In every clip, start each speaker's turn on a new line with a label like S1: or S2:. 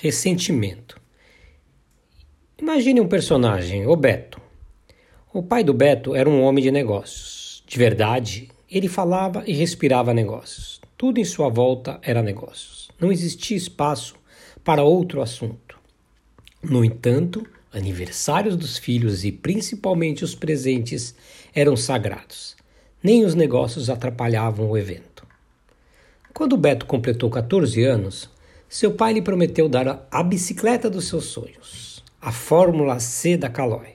S1: Ressentimento. Imagine um personagem, o Beto. O pai do Beto era um homem de negócios. De verdade, ele falava e respirava negócios. Tudo em sua volta era negócios. Não existia espaço para outro assunto. No entanto, aniversários dos filhos e principalmente os presentes eram sagrados. Nem os negócios atrapalhavam o evento. Quando Beto completou 14 anos, seu pai lhe prometeu dar a bicicleta dos seus sonhos, a Fórmula C da Caloi.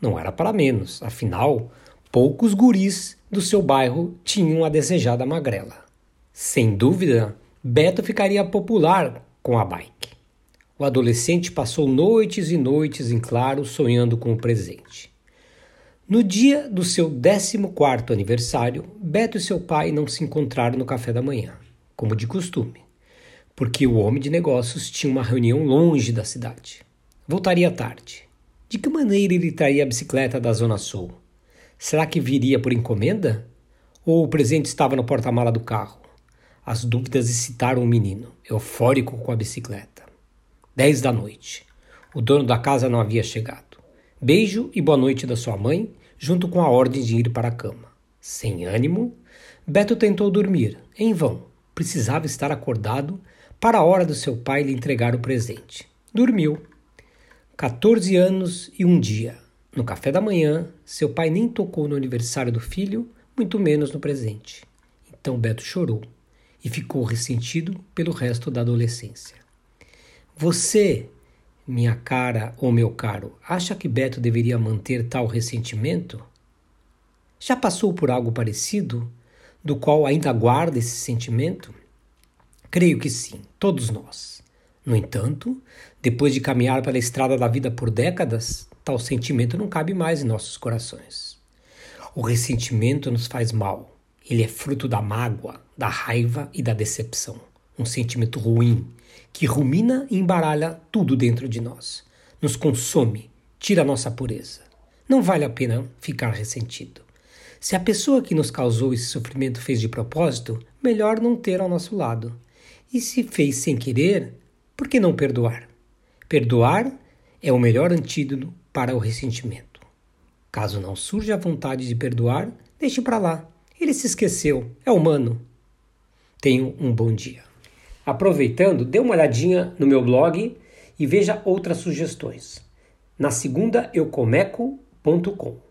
S1: Não era para menos, afinal, poucos guris do seu bairro tinham a desejada magrela. Sem dúvida, Beto ficaria popular com a bike. O adolescente passou noites e noites em claro sonhando com o presente. No dia do seu 14º aniversário, Beto e seu pai não se encontraram no café da manhã, como de costume porque o homem de negócios tinha uma reunião longe da cidade. Voltaria tarde. De que maneira ele traria a bicicleta da Zona Sul? Será que viria por encomenda? Ou o presente estava no porta-mala do carro? As dúvidas excitaram o menino, eufórico com a bicicleta. Dez da noite. O dono da casa não havia chegado. Beijo e boa noite da sua mãe, junto com a ordem de ir para a cama. Sem ânimo, Beto tentou dormir, em vão. Precisava estar acordado para a hora do seu pai lhe entregar o presente. Dormiu. 14 anos e um dia. No café da manhã, seu pai nem tocou no aniversário do filho, muito menos no presente. Então Beto chorou e ficou ressentido pelo resto da adolescência. Você, minha cara ou meu caro, acha que Beto deveria manter tal ressentimento? Já passou por algo parecido, do qual ainda guarda esse sentimento? Creio que sim, todos nós. No entanto, depois de caminhar pela estrada da vida por décadas, tal sentimento não cabe mais em nossos corações. O ressentimento nos faz mal. Ele é fruto da mágoa, da raiva e da decepção. Um sentimento ruim que rumina e embaralha tudo dentro de nós. Nos consome, tira nossa pureza. Não vale a pena ficar ressentido. Se a pessoa que nos causou esse sofrimento fez de propósito, melhor não ter ao nosso lado. E se fez sem querer, por que não perdoar? Perdoar é o melhor antídoto para o ressentimento. Caso não surja a vontade de perdoar, deixe para lá. Ele se esqueceu, é humano. Tenha um bom dia. Aproveitando, dê uma olhadinha no meu blog e veja outras sugestões. Na segunda, eucomeco.com.